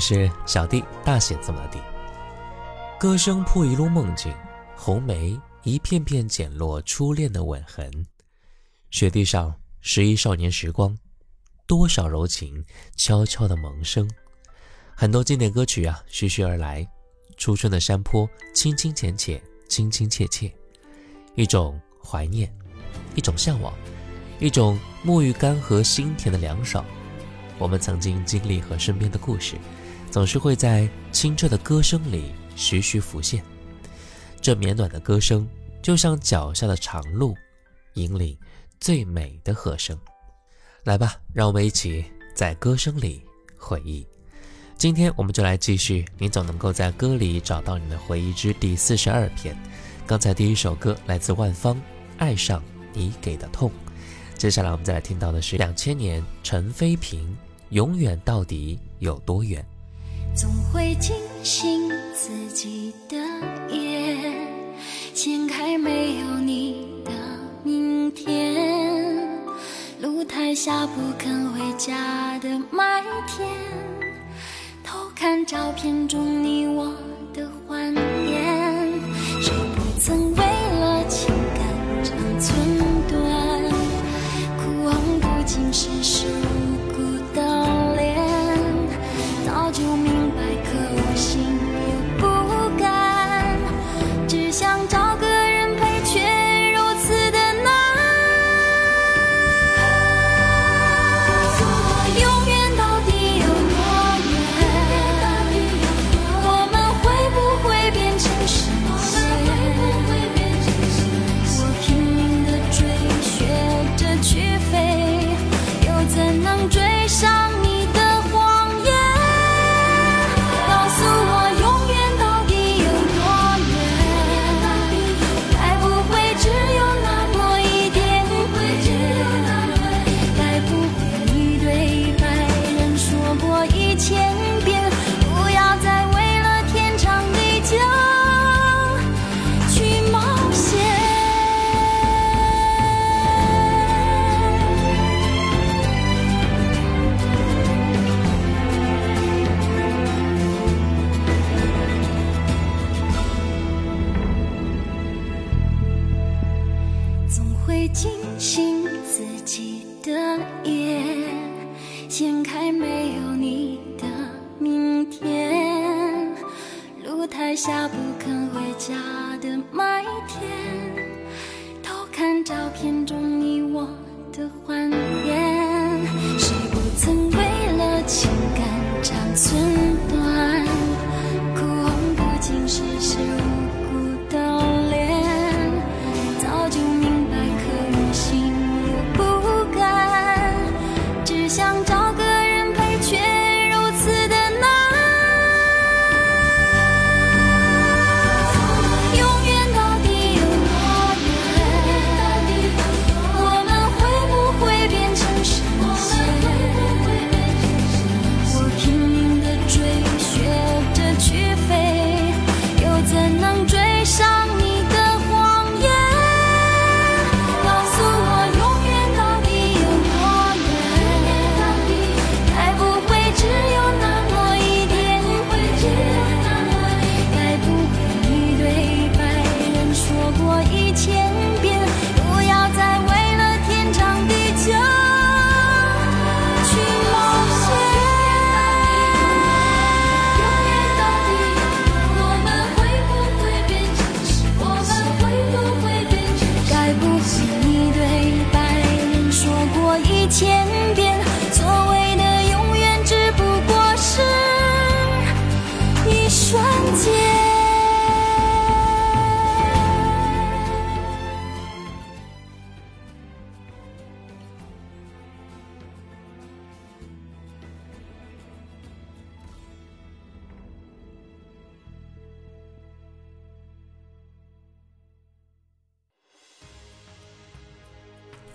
是小弟，大写字母的弟。歌声铺一路梦境，红梅一片片剪落初恋的吻痕，雪地上十一少年时光，多少柔情悄悄的萌生，很多经典歌曲啊徐徐而来，初春的山坡，清清浅浅，清清切切，一种怀念，一种向往，一种沐浴干涸心田的凉爽。我们曾经经历和身边的故事，总是会在清澈的歌声里徐徐浮现。这绵暖的歌声，就像脚下的长路，引领最美的和声。来吧，让我们一起在歌声里回忆。今天我们就来继续《你总能够在歌里找到你的回忆》之第四十二篇。刚才第一首歌来自万芳，《爱上你给的痛》。接下来我们再来听到的是两千年陈飞平，《永远到底有多远》。总会惊醒自己的夜，掀开没有你的明天，露台下不肯回家的麦田，偷看照片中你我的欢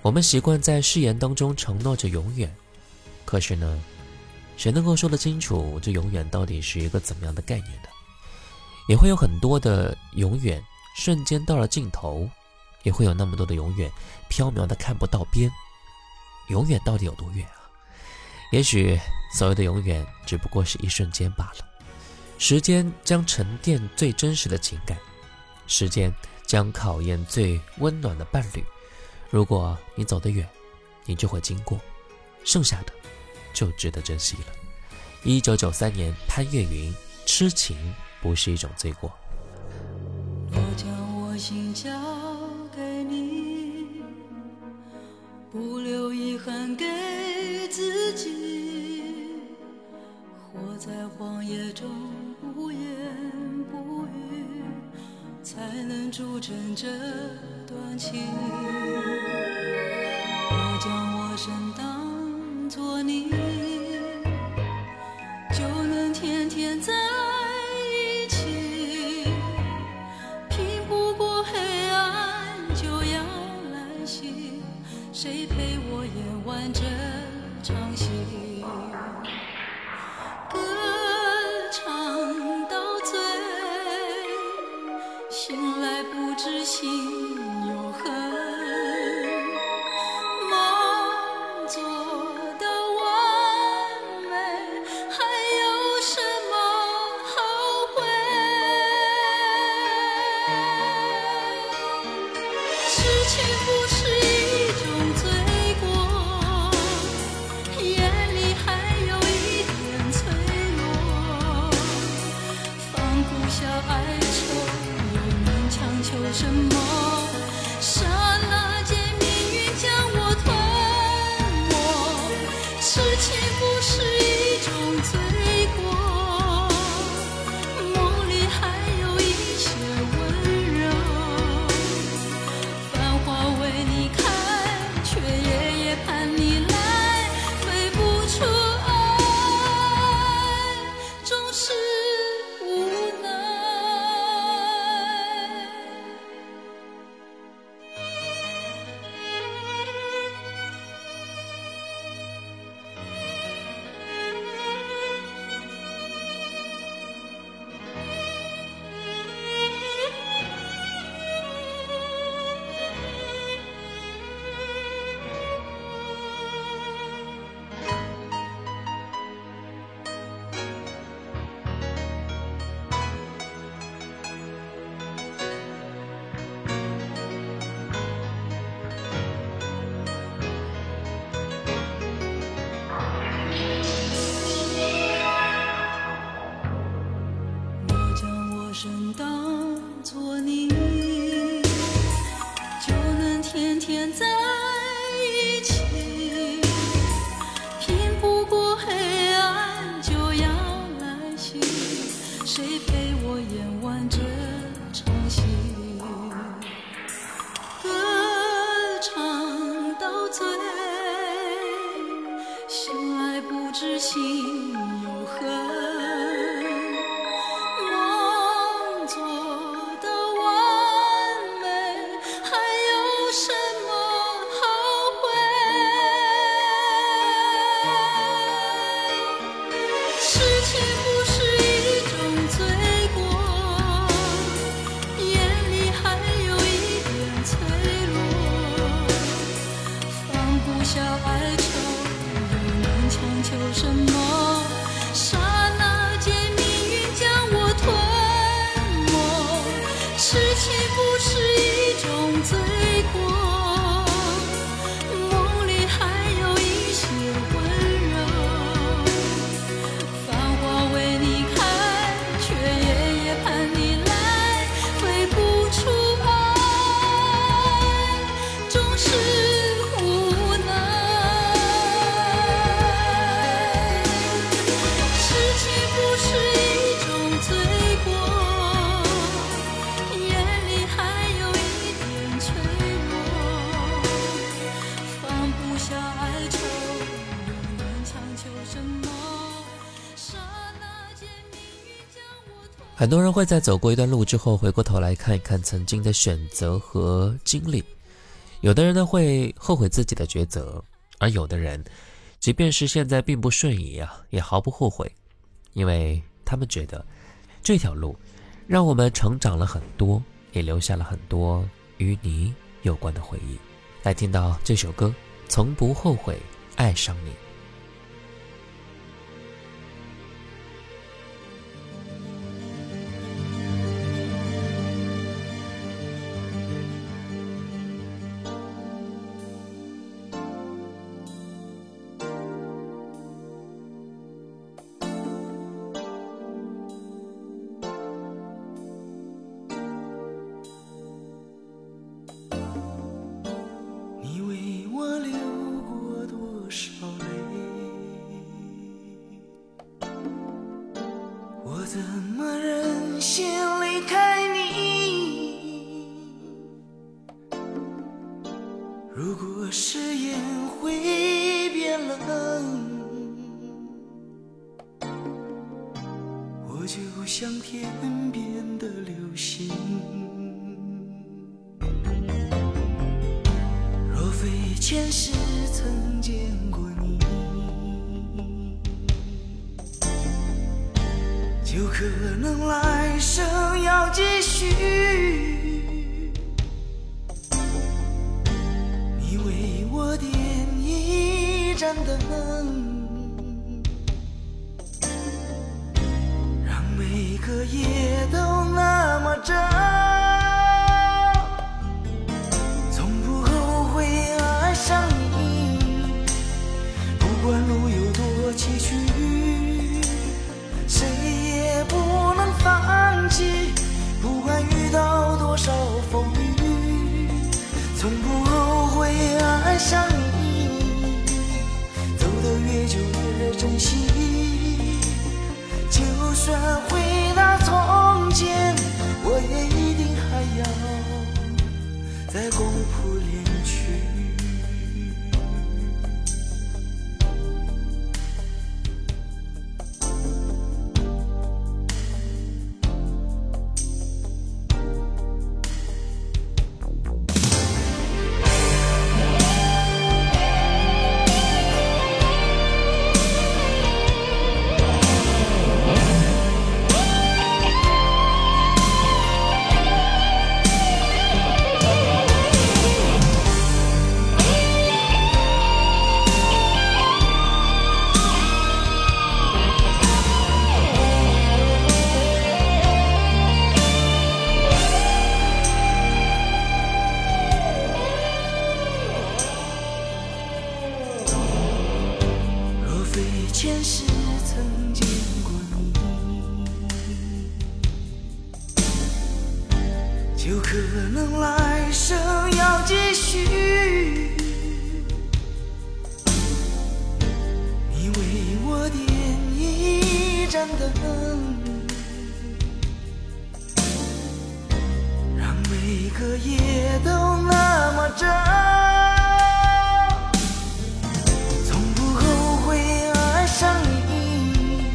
我们习惯在誓言当中承诺着永远，可是呢，谁能够说得清楚这永远到底是一个怎么样的概念呢？也会有很多的永远瞬间到了尽头，也会有那么多的永远飘渺的看不到边。永远到底有多远啊？也许所谓的永远只不过是一瞬间罢了。时间将沉淀最真实的情感，时间将考验最温暖的伴侣。如果你走得远，你就会经过，剩下的就值得珍惜了。一九九三年，潘越云，痴情不是一种罪过。我将我心交给你，不留遗憾给自己，活在荒野中无言不语，才能铸成这情。我将我生当情不很多人会在走过一段路之后回过头来看一看曾经的选择和经历有的人呢会后悔自己的抉择而有的人即便是现在并不顺意啊也毫不后悔因为他们觉得这条路让我们成长了很多也留下了很多与你有关的回忆。来听到这首歌从不后悔爱上你。站得很。个夜都那么真。从不后悔爱上你，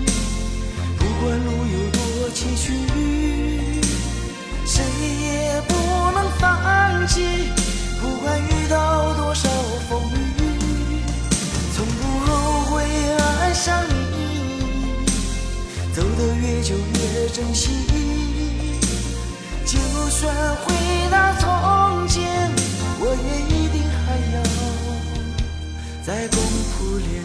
不管路有多崎岖，谁也不能放弃。不管遇到多少风雨，从不后悔爱上你，走得越久越珍惜。就算回到从前，我也一定还要再共谱恋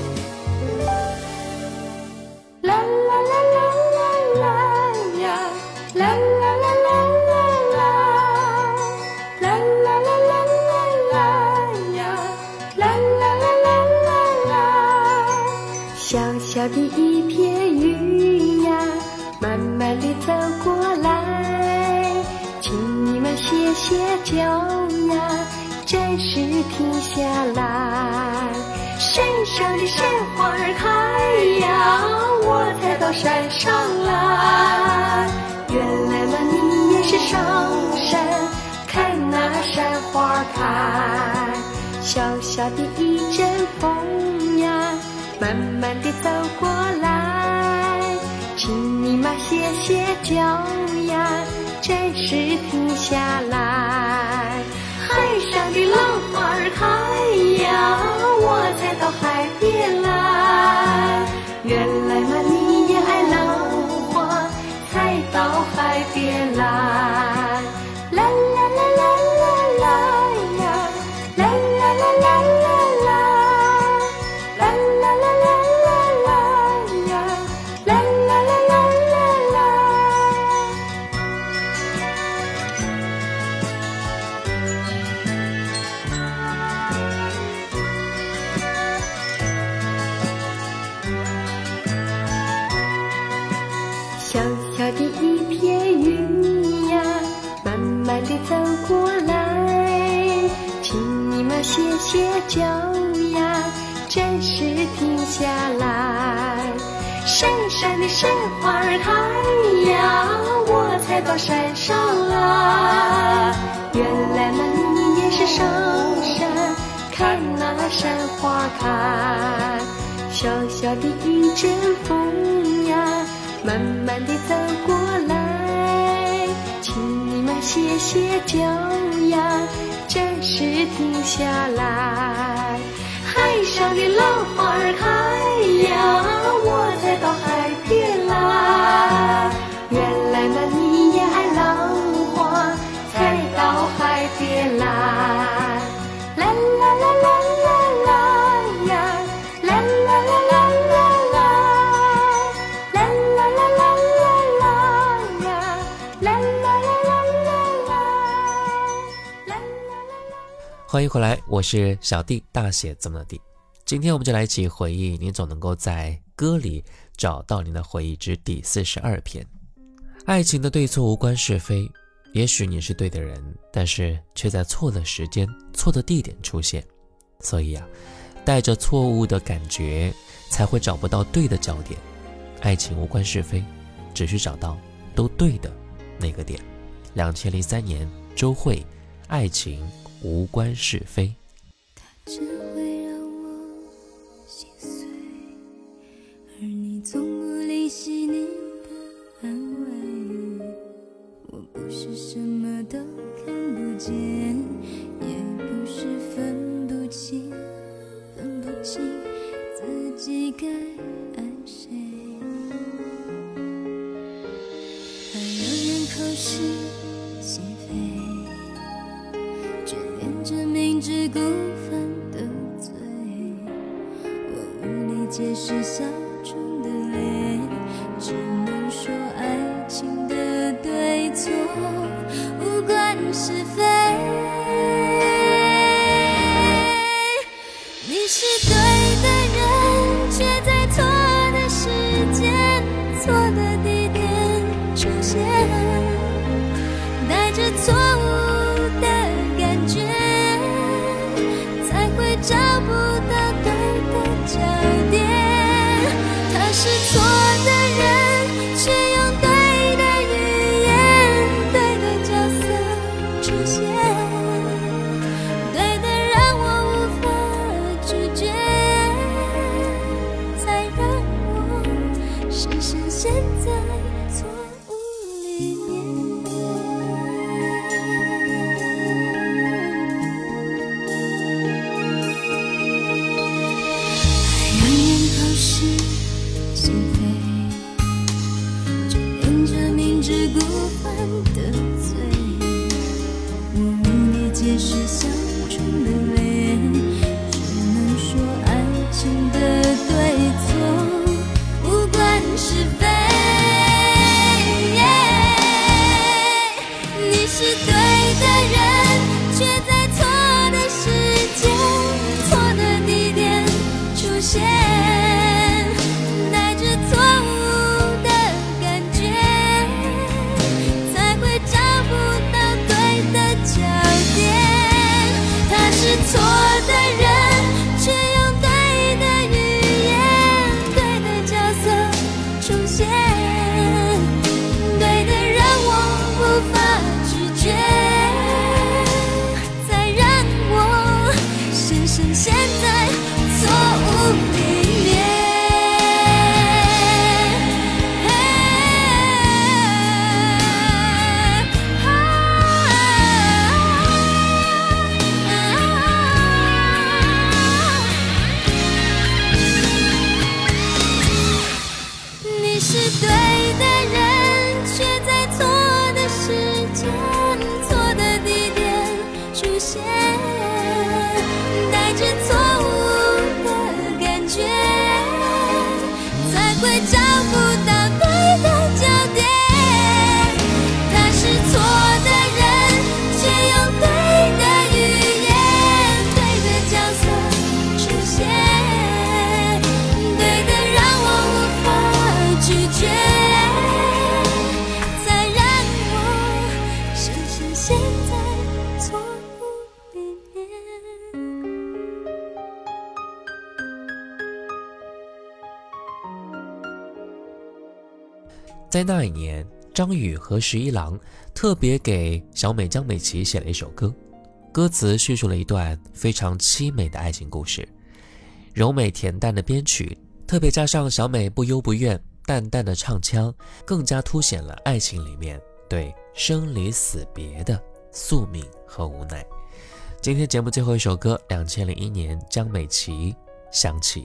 走过来，请你们歇歇脚呀，暂时停下来。山上的山花儿开呀，我才到山上来。原来嘛，你也是上山看那山花开。小小的一阵风呀，慢慢地走过来，请你嘛歇歇脚呀，暂时停下来。海上到山上来。原来嘛，你也是上山看那山花开。小小的一阵风呀，慢慢地走过来，请你们歇歇脚呀，暂时停下来。海上的浪花儿开呀，我才到海边来。原来嘛，欢迎回来，我是小弟，大写字母的弟。今天我们就来一起回忆你总能够在歌里找到你的回忆之第四十二篇。爱情的对错无关是非，也许你是对的人，但是却在错的时间、错的地点出现，所以啊，带着错误的感觉，才会找不到对的焦点。爱情无关是非，只需找到都对的那个点。两千零三年，周慧，爱情无关是非。他只会让我心碎，而你从不吝惜你的安慰。我不是什么都看不见，也许想着明在那一年，张宇和十一郎特别给小美江美琪写了一首歌，歌词叙述了一段非常凄美的爱情故事，柔美恬淡的编曲，特别加上小美不忧不怨、淡淡的唱腔，更加凸显了爱情里面对生离死别的宿命和无奈。今天节目最后一首歌，两千零一年江美琪《想起》，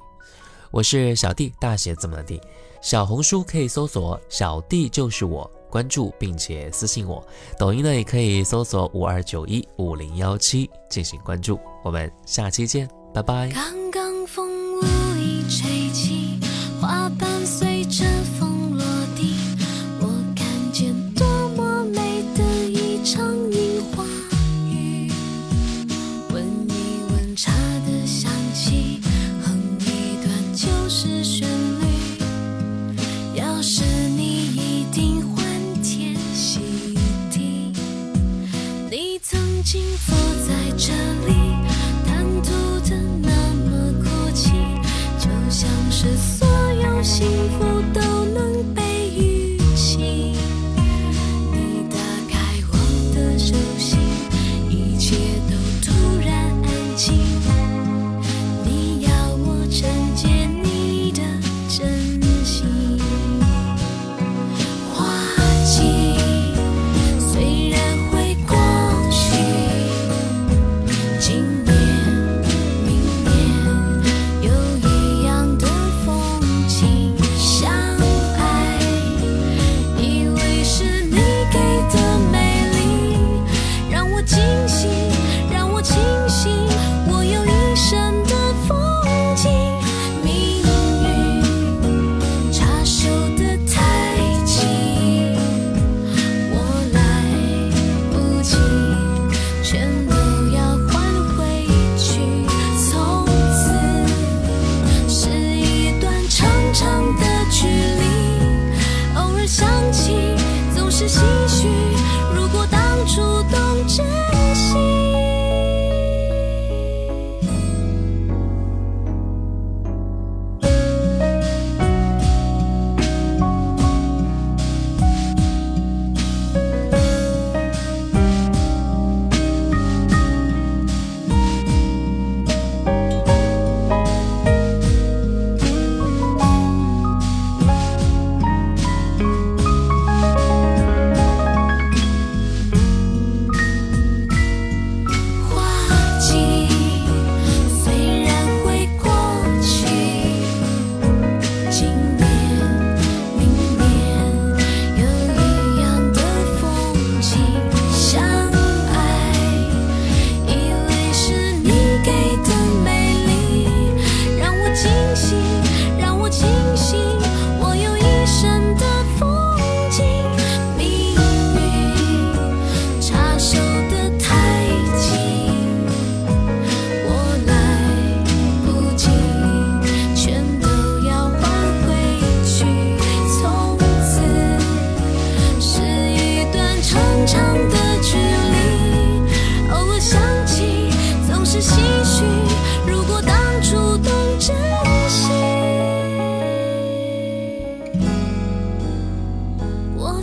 我是小弟，大写字母的。小红书可以搜索“小弟就是我”，关注并且私信我。抖音呢也可以搜索五二九一五零幺七进行关注。我们下期见，拜拜。刚刚风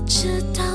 知道。